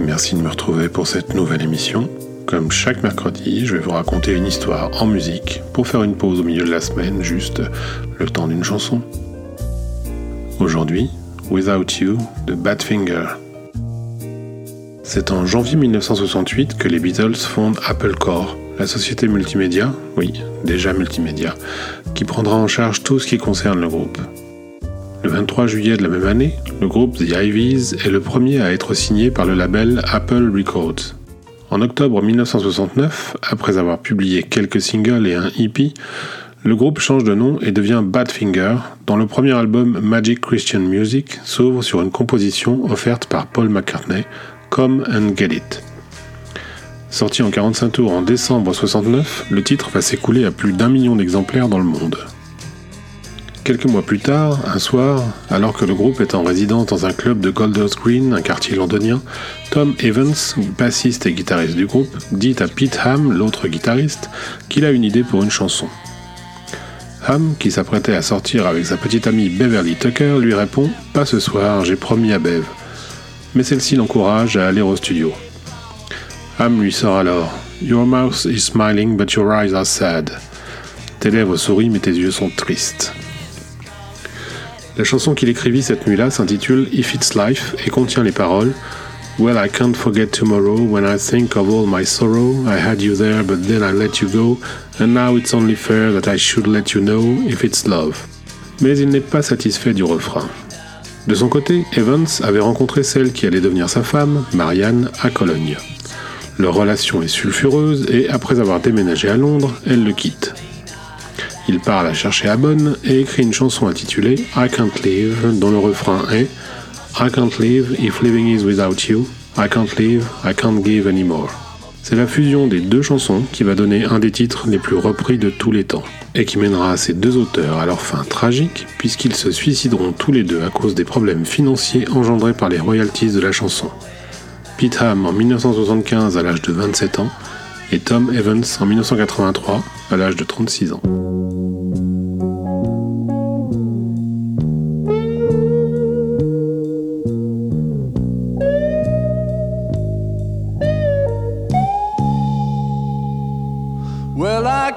merci de me retrouver pour cette nouvelle émission. Comme chaque mercredi, je vais vous raconter une histoire en musique pour faire une pause au milieu de la semaine, juste le temps d'une chanson. Aujourd'hui, Without You de Badfinger. C'est en janvier 1968 que les Beatles fondent Apple Corps, la société multimédia, oui, déjà multimédia, qui prendra en charge tout ce qui concerne le groupe. Le 23 juillet de la même année, le groupe The Ivies est le premier à être signé par le label Apple Records. En octobre 1969, après avoir publié quelques singles et un EP, le groupe change de nom et devient Badfinger, dont le premier album Magic Christian Music s'ouvre sur une composition offerte par Paul McCartney, Come and Get It. Sorti en 45 tours en décembre 69, le titre va s'écouler à plus d'un million d'exemplaires dans le monde. Quelques mois plus tard, un soir, alors que le groupe est en résidence dans un club de Golders Green, un quartier londonien, Tom Evans, bassiste et guitariste du groupe, dit à Pete Ham, l'autre guitariste, qu'il a une idée pour une chanson. Ham, qui s'apprêtait à sortir avec sa petite amie Beverly Tucker, lui répond Pas ce soir, j'ai promis à Bev. Mais celle-ci l'encourage à aller au studio. Ham lui sort alors Your mouth is smiling, but your eyes are sad. Tes lèvres sourient, mais tes yeux sont tristes. La chanson qu'il écrivit cette nuit-là s'intitule If It's Life et contient les paroles Well, I can't forget tomorrow when I think of all my sorrow. I had you there, but then I let you go, and now it's only fair that I should let you know if it's love. Mais il n'est pas satisfait du refrain. De son côté, Evans avait rencontré celle qui allait devenir sa femme, Marianne, à Cologne. Leur relation est sulfureuse et après avoir déménagé à Londres, elle le quitte. Il part la chercher à Bonn et écrit une chanson intitulée I Can't Live, dont le refrain est I can't live if living is without you. I can't live, I can't give anymore. C'est la fusion des deux chansons qui va donner un des titres les plus repris de tous les temps, et qui mènera ces deux auteurs à leur fin tragique, puisqu'ils se suicideront tous les deux à cause des problèmes financiers engendrés par les royalties de la chanson. Pete Ham en 1975 à l'âge de 27 ans, et Tom Evans en 1983 à l'âge de 36 ans.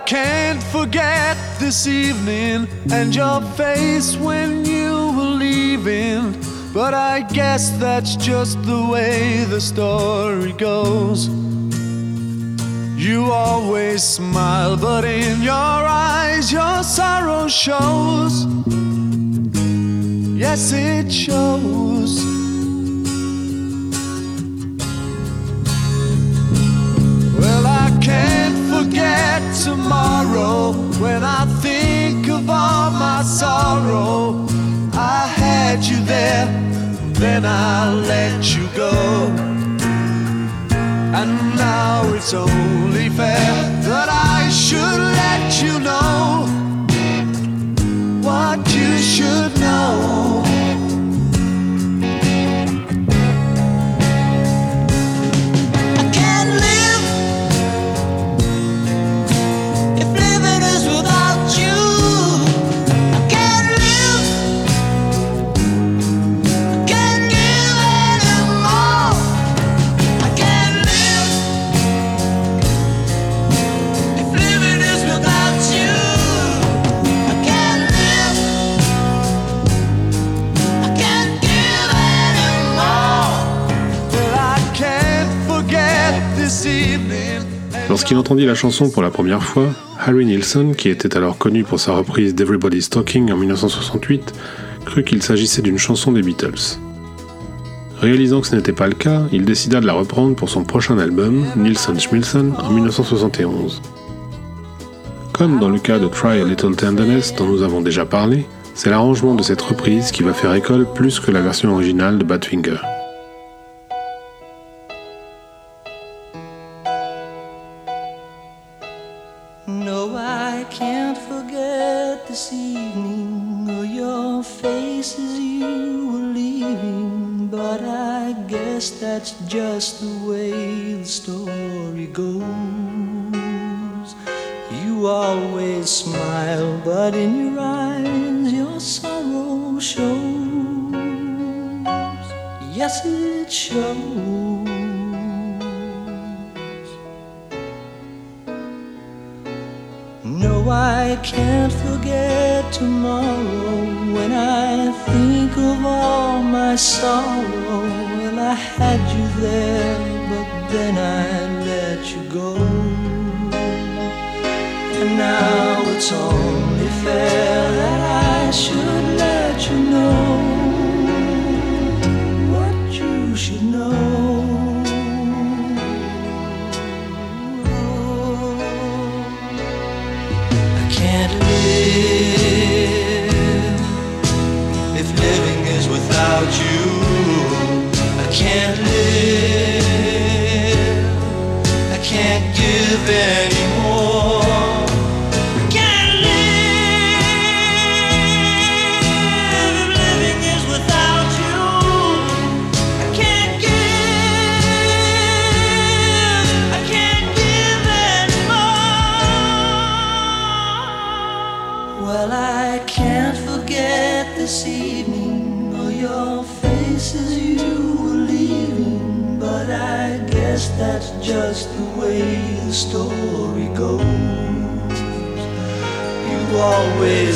Can't forget this evening and your face when you were leaving. But I guess that's just the way the story goes. You always smile, but in your eyes your sorrow shows. Yes, it shows. Tomorrow when I think of all my sorrow. I had you there, then I let you go. And now it's only fair that I should let you know what you should Lorsqu'il entendit la chanson pour la première fois, Harry Nilsson, qui était alors connu pour sa reprise d'Everybody's Talking en 1968, crut qu'il s'agissait d'une chanson des Beatles. Réalisant que ce n'était pas le cas, il décida de la reprendre pour son prochain album, Nilsson Schmilsson, en 1971. Comme dans le cas de Try a Little Tenderness dont nous avons déjà parlé, c'est l'arrangement de cette reprise qui va faire école plus que la version originale de Badfinger. You always smile, but in your eyes your sorrow shows. Yes, it shows. No, I can't forget tomorrow when I think of all my sorrow. Well, I had you there, but then I let you go. And now it's only fair that I should let you know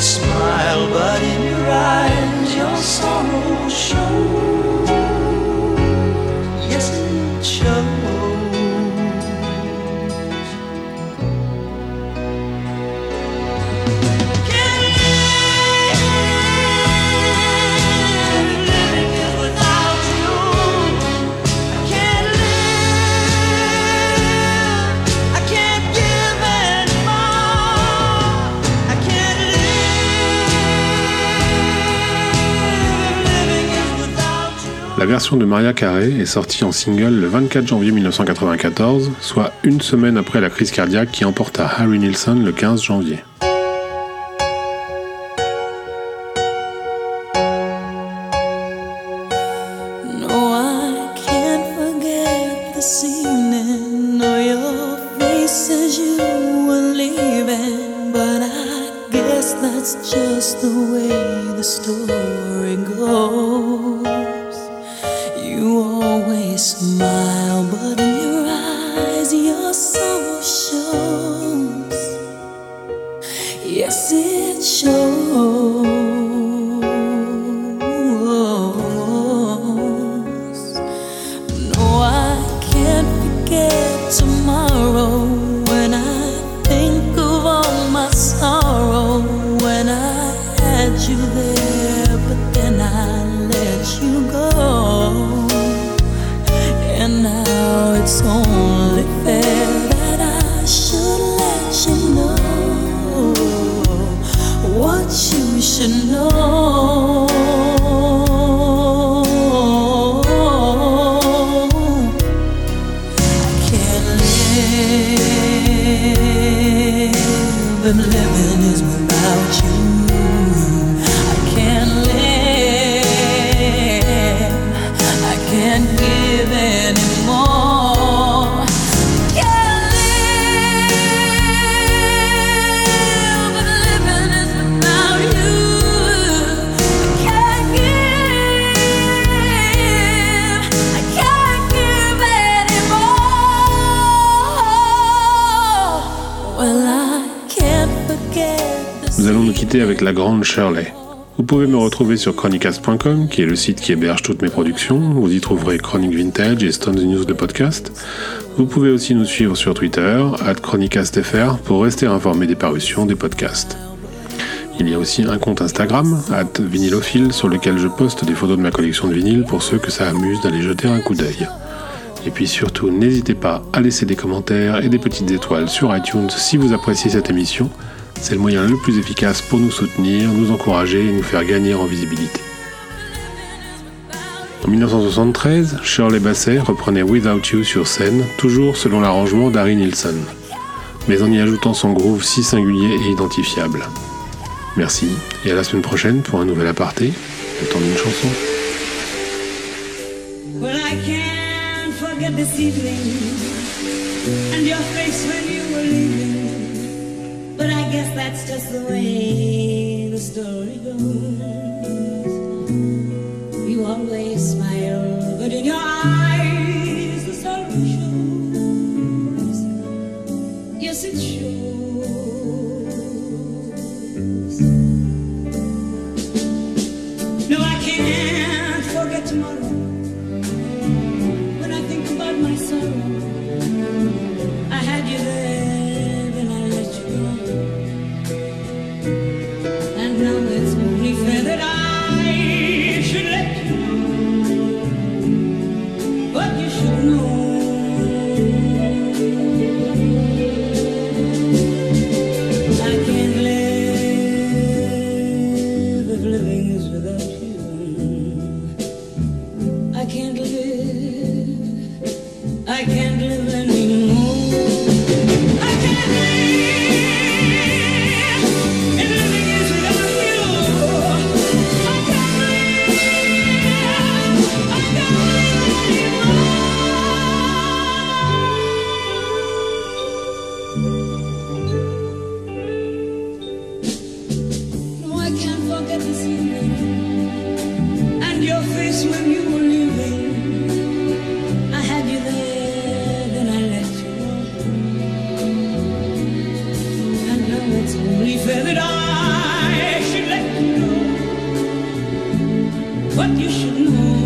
smile, but in your eyes La version de Maria Carey est sortie en single le 24 janvier 1994, soit une semaine après la crise cardiaque qui emporta Harry Nilsson le 15 janvier. It's only fair that I should let you know what you should know. I can't live if living is without you. Avec la grande Shirley. Vous pouvez me retrouver sur chronicast.com, qui est le site qui héberge toutes mes productions. Vous y trouverez Chronic Vintage et Stones News de podcast. Vous pouvez aussi nous suivre sur Twitter, at chronicastfr, pour rester informé des parutions des podcasts. Il y a aussi un compte Instagram, at vinylophile, sur lequel je poste des photos de ma collection de vinyles pour ceux que ça amuse d'aller jeter un coup d'œil. Et puis surtout, n'hésitez pas à laisser des commentaires et des petites étoiles sur iTunes si vous appréciez cette émission. C'est le moyen le plus efficace pour nous soutenir, nous encourager et nous faire gagner en visibilité. En 1973, Shirley Bassey reprenait Without You sur scène, toujours selon l'arrangement d'Harry Nilsson, mais en y ajoutant son groove si singulier et identifiable. Merci, et à la semaine prochaine pour un nouvel aparté, le temps d'une chanson. That's just the way the story goes. I can't you.